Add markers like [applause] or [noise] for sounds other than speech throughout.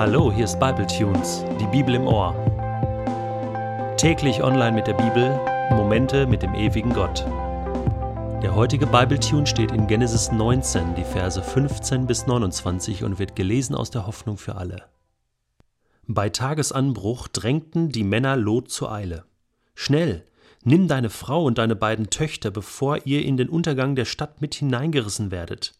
Hallo, hier ist Bible Tunes, die Bibel im Ohr. Täglich online mit der Bibel, Momente mit dem ewigen Gott. Der heutige Bible Tune steht in Genesis 19, die Verse 15 bis 29 und wird gelesen aus der Hoffnung für alle. Bei Tagesanbruch drängten die Männer Lot zur Eile. Schnell, nimm deine Frau und deine beiden Töchter, bevor ihr in den Untergang der Stadt mit hineingerissen werdet.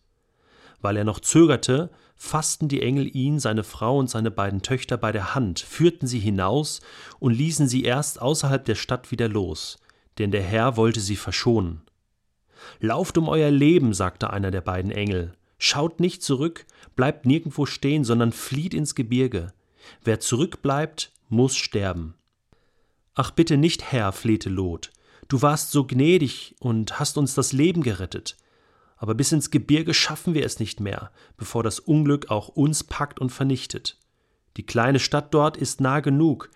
Weil er noch zögerte, fassten die Engel ihn, seine Frau und seine beiden Töchter bei der Hand, führten sie hinaus und ließen sie erst außerhalb der Stadt wieder los, denn der Herr wollte sie verschonen. Lauft um euer Leben, sagte einer der beiden Engel. Schaut nicht zurück, bleibt nirgendwo stehen, sondern flieht ins Gebirge. Wer zurückbleibt, muss sterben. Ach bitte nicht, Herr, flehte Lot. Du warst so gnädig und hast uns das Leben gerettet aber bis ins Gebirge schaffen wir es nicht mehr, bevor das Unglück auch uns packt und vernichtet. Die kleine Stadt dort ist nah genug,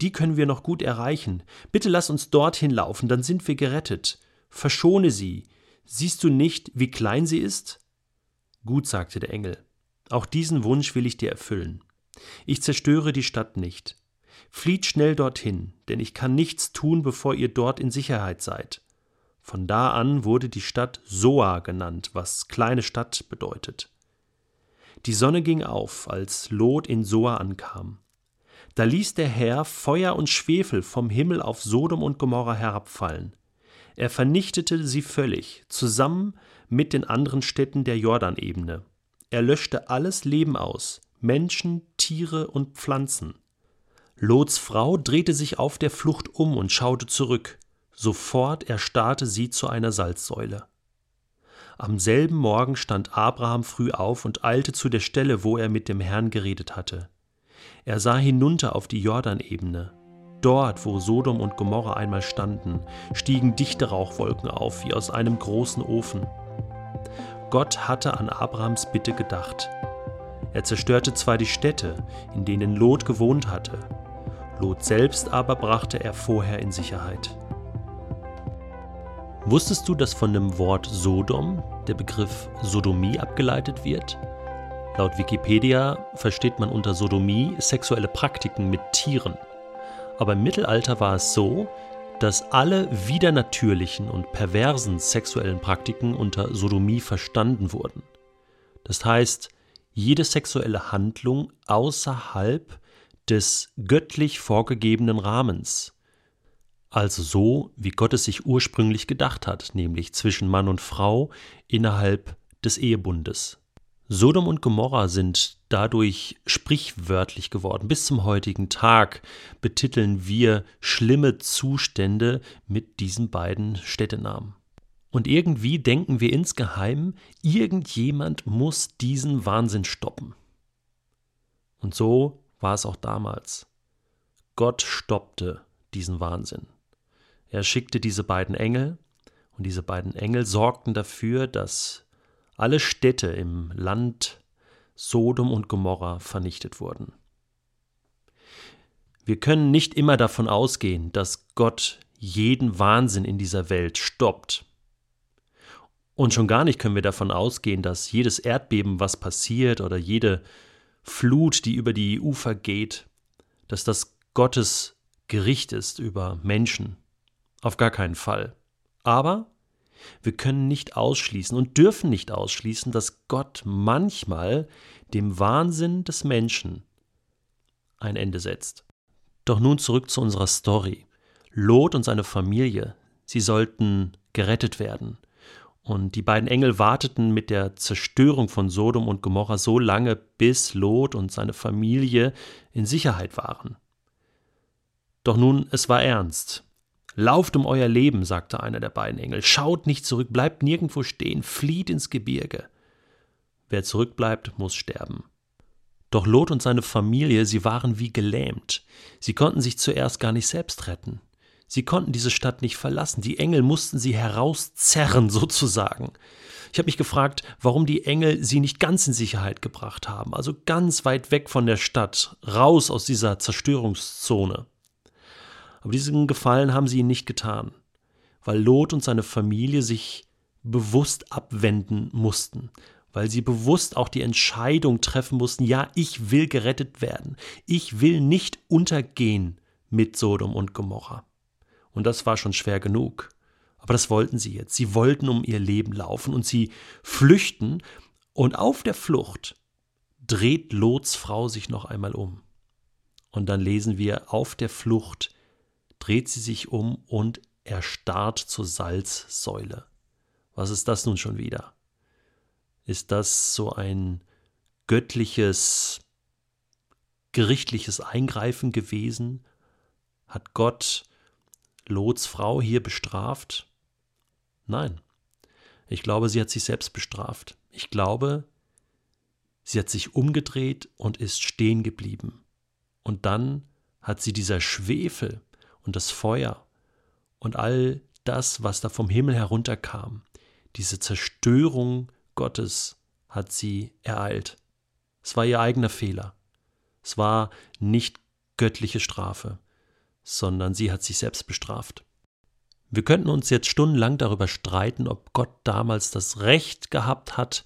die können wir noch gut erreichen. Bitte lass uns dorthin laufen, dann sind wir gerettet. Verschone sie. Siehst du nicht, wie klein sie ist? Gut, sagte der Engel. Auch diesen Wunsch will ich dir erfüllen. Ich zerstöre die Stadt nicht. Flieht schnell dorthin, denn ich kann nichts tun, bevor ihr dort in Sicherheit seid. Von da an wurde die Stadt Soa genannt, was kleine Stadt bedeutet. Die Sonne ging auf, als Lot in Soa ankam. Da ließ der Herr Feuer und Schwefel vom Himmel auf Sodom und Gomorra herabfallen. Er vernichtete sie völlig, zusammen mit den anderen Städten der Jordanebene. Er löschte alles Leben aus, Menschen, Tiere und Pflanzen. Lots Frau drehte sich auf der Flucht um und schaute zurück. Sofort erstarrte sie zu einer Salzsäule. Am selben Morgen stand Abraham früh auf und eilte zu der Stelle, wo er mit dem Herrn geredet hatte. Er sah hinunter auf die Jordanebene. Dort, wo Sodom und Gomorra einmal standen, stiegen dichte Rauchwolken auf wie aus einem großen Ofen. Gott hatte an Abrahams Bitte gedacht. Er zerstörte zwar die Städte, in denen Lot gewohnt hatte, Lot selbst aber brachte er vorher in Sicherheit. Wusstest du, dass von dem Wort Sodom der Begriff Sodomie abgeleitet wird? Laut Wikipedia versteht man unter Sodomie sexuelle Praktiken mit Tieren. Aber im Mittelalter war es so, dass alle widernatürlichen und perversen sexuellen Praktiken unter Sodomie verstanden wurden. Das heißt, jede sexuelle Handlung außerhalb des göttlich vorgegebenen Rahmens, also so, wie Gott es sich ursprünglich gedacht hat, nämlich zwischen Mann und Frau innerhalb des Ehebundes. Sodom und Gomorra sind dadurch sprichwörtlich geworden. Bis zum heutigen Tag betiteln wir schlimme Zustände mit diesen beiden Städtenamen. Und irgendwie denken wir insgeheim, irgendjemand muss diesen Wahnsinn stoppen. Und so war es auch damals. Gott stoppte diesen Wahnsinn. Er schickte diese beiden Engel, und diese beiden Engel sorgten dafür, dass alle Städte im Land Sodom und Gomorra vernichtet wurden. Wir können nicht immer davon ausgehen, dass Gott jeden Wahnsinn in dieser Welt stoppt. Und schon gar nicht können wir davon ausgehen, dass jedes Erdbeben, was passiert, oder jede Flut, die über die Ufer geht, dass das Gottes Gericht ist über Menschen. Auf gar keinen Fall. Aber wir können nicht ausschließen und dürfen nicht ausschließen, dass Gott manchmal dem Wahnsinn des Menschen ein Ende setzt. Doch nun zurück zu unserer Story. Lot und seine Familie, sie sollten gerettet werden. Und die beiden Engel warteten mit der Zerstörung von Sodom und Gomorra so lange, bis Lot und seine Familie in Sicherheit waren. Doch nun, es war ernst. Lauft um euer Leben, sagte einer der beiden Engel. Schaut nicht zurück, bleibt nirgendwo stehen, flieht ins Gebirge. Wer zurückbleibt, muss sterben. Doch Lot und seine Familie, sie waren wie gelähmt. Sie konnten sich zuerst gar nicht selbst retten. Sie konnten diese Stadt nicht verlassen. Die Engel mussten sie herauszerren, [laughs] sozusagen. Ich habe mich gefragt, warum die Engel sie nicht ganz in Sicherheit gebracht haben, also ganz weit weg von der Stadt, raus aus dieser Zerstörungszone. Aber diesen Gefallen haben sie ihn nicht getan, weil Lot und seine Familie sich bewusst abwenden mussten, weil sie bewusst auch die Entscheidung treffen mussten, ja, ich will gerettet werden. Ich will nicht untergehen mit Sodom und Gomorra. Und das war schon schwer genug. Aber das wollten sie jetzt. Sie wollten um ihr Leben laufen und sie flüchten. Und auf der Flucht dreht Lots Frau sich noch einmal um. Und dann lesen wir, auf der Flucht dreht sie sich um und erstarrt zur Salzsäule. Was ist das nun schon wieder? Ist das so ein göttliches, gerichtliches Eingreifen gewesen? Hat Gott Lots Frau hier bestraft? Nein. Ich glaube, sie hat sich selbst bestraft. Ich glaube, sie hat sich umgedreht und ist stehen geblieben. Und dann hat sie dieser Schwefel und das Feuer und all das, was da vom Himmel herunterkam, diese Zerstörung Gottes hat sie ereilt. Es war ihr eigener Fehler. Es war nicht göttliche Strafe, sondern sie hat sich selbst bestraft. Wir könnten uns jetzt stundenlang darüber streiten, ob Gott damals das Recht gehabt hat,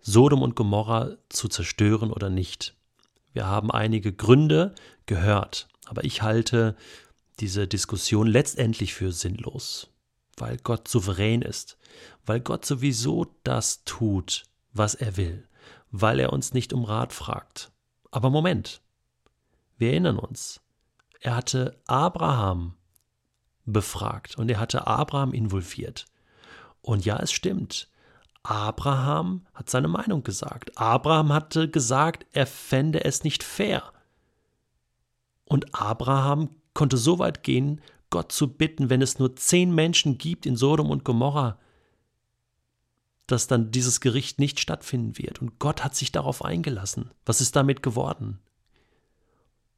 Sodom und Gomorra zu zerstören oder nicht. Wir haben einige Gründe gehört, aber ich halte diese Diskussion letztendlich für sinnlos, weil Gott souverän ist, weil Gott sowieso das tut, was er will, weil er uns nicht um Rat fragt. Aber Moment, wir erinnern uns, er hatte Abraham befragt und er hatte Abraham involviert. Und ja, es stimmt. Abraham hat seine Meinung gesagt. Abraham hatte gesagt, er fände es nicht fair. Und Abraham konnte so weit gehen, Gott zu bitten, wenn es nur zehn Menschen gibt in Sodom und Gomorra, dass dann dieses Gericht nicht stattfinden wird. Und Gott hat sich darauf eingelassen. Was ist damit geworden?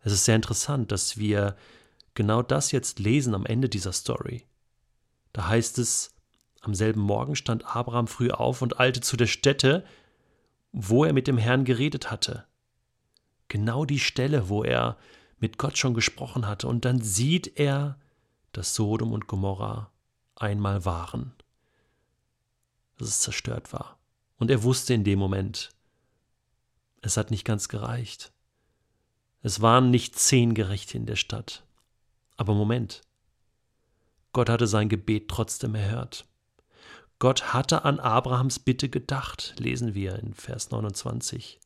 Es ist sehr interessant, dass wir genau das jetzt lesen am Ende dieser Story. Da heißt es, am selben Morgen stand Abraham früh auf und eilte zu der Stätte, wo er mit dem Herrn geredet hatte. Genau die Stelle, wo er mit Gott schon gesprochen hatte, und dann sieht er, dass Sodom und Gomorra einmal waren, dass es zerstört war. Und er wusste in dem Moment, es hat nicht ganz gereicht. Es waren nicht zehn Gerechte in der Stadt. Aber Moment. Gott hatte sein Gebet trotzdem erhört. Gott hatte an Abrahams Bitte gedacht, lesen wir in Vers 29.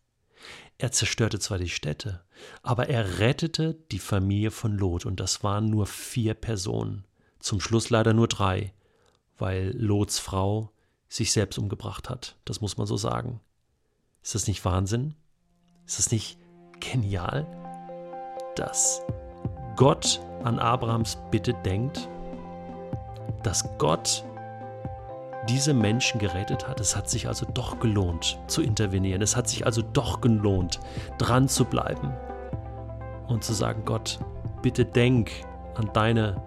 Er zerstörte zwar die Städte, aber er rettete die Familie von Lot, und das waren nur vier Personen. Zum Schluss leider nur drei, weil Lots Frau sich selbst umgebracht hat. Das muss man so sagen. Ist das nicht Wahnsinn? Ist das nicht genial, dass Gott an Abrahams Bitte denkt, dass Gott diese Menschen gerettet hat. Es hat sich also doch gelohnt zu intervenieren. Es hat sich also doch gelohnt, dran zu bleiben und zu sagen, Gott, bitte denk an deine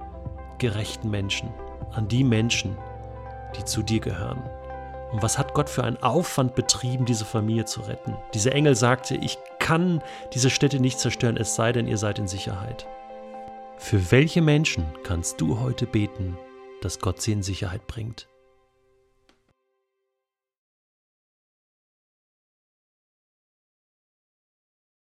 gerechten Menschen, an die Menschen, die zu dir gehören. Und was hat Gott für einen Aufwand betrieben, diese Familie zu retten? Dieser Engel sagte, ich kann diese Städte nicht zerstören, es sei denn, ihr seid in Sicherheit. Für welche Menschen kannst du heute beten, dass Gott sie in Sicherheit bringt?